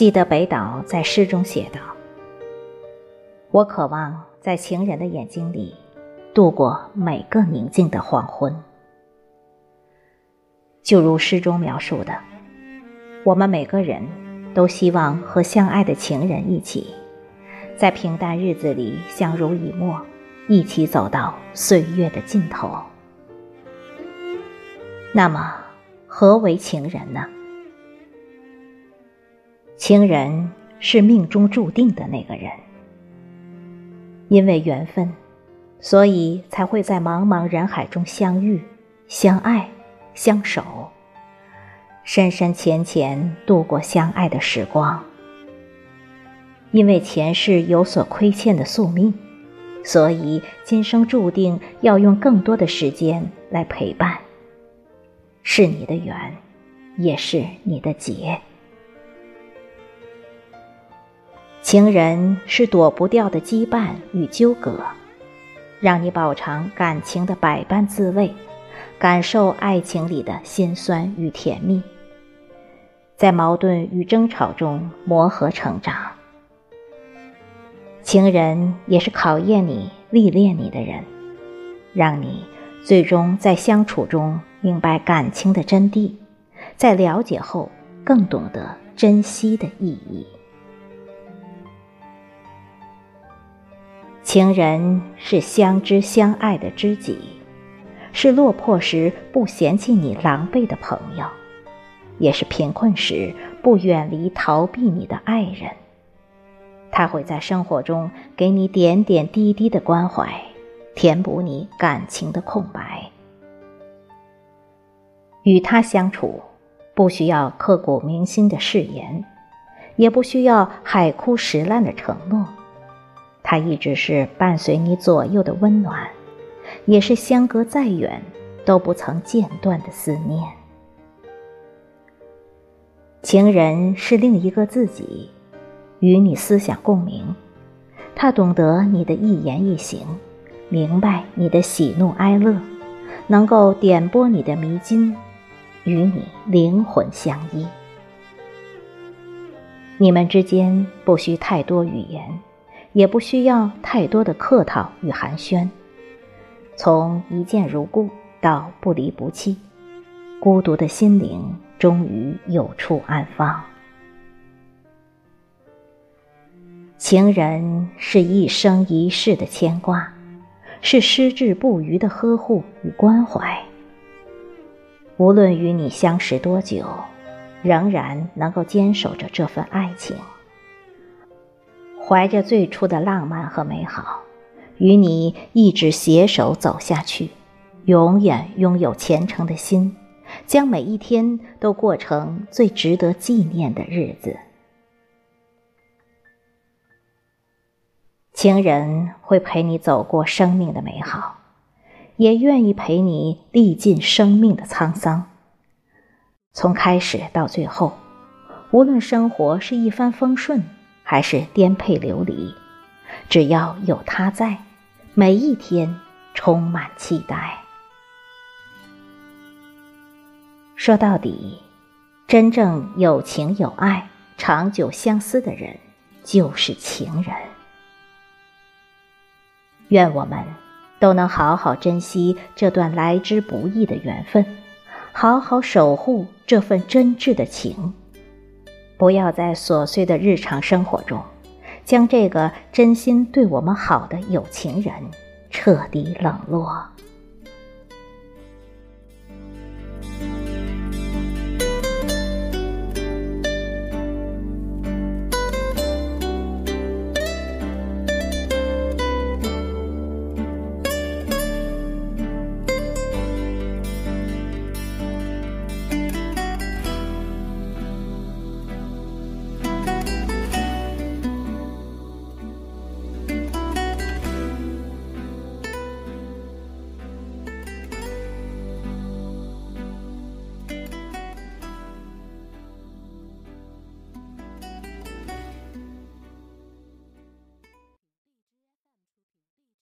记得北岛在诗中写道：“我渴望在情人的眼睛里度过每个宁静的黄昏。”就如诗中描述的，我们每个人都希望和相爱的情人一起，在平淡日子里相濡以沫，一起走到岁月的尽头。那么，何为情人呢？情人是命中注定的那个人，因为缘分，所以才会在茫茫人海中相遇、相爱、相守，深深浅浅度过相爱的时光。因为前世有所亏欠的宿命，所以今生注定要用更多的时间来陪伴。是你的缘，也是你的劫。情人是躲不掉的羁绊与纠葛，让你饱尝感情的百般滋味，感受爱情里的辛酸与甜蜜，在矛盾与争吵中磨合成长。情人也是考验你、历练你的人，让你最终在相处中明白感情的真谛，在了解后更懂得珍惜的意义。情人是相知相爱的知己，是落魄时不嫌弃你狼狈的朋友，也是贫困时不远离逃避你的爱人。他会在生活中给你点点滴滴的关怀，填补你感情的空白。与他相处，不需要刻骨铭心的誓言，也不需要海枯石烂的承诺。他一直是伴随你左右的温暖，也是相隔再远都不曾间断的思念。情人是另一个自己，与你思想共鸣，他懂得你的一言一行，明白你的喜怒哀乐，能够点拨你的迷津，与你灵魂相依。你们之间不需太多语言。也不需要太多的客套与寒暄，从一见如故到不离不弃，孤独的心灵终于有处安放。情人是一生一世的牵挂，是矢志不渝的呵护与关怀。无论与你相识多久，仍然能够坚守着这份爱情。怀着最初的浪漫和美好，与你一直携手走下去，永远拥有虔诚的心，将每一天都过成最值得纪念的日子。情人会陪你走过生命的美好，也愿意陪你历尽生命的沧桑。从开始到最后，无论生活是一帆风顺。还是颠沛流离，只要有他在，每一天充满期待。说到底，真正有情有爱、长久相思的人，就是情人。愿我们都能好好珍惜这段来之不易的缘分，好好守护这份真挚的情。不要在琐碎的日常生活中，将这个真心对我们好的有情人彻底冷落。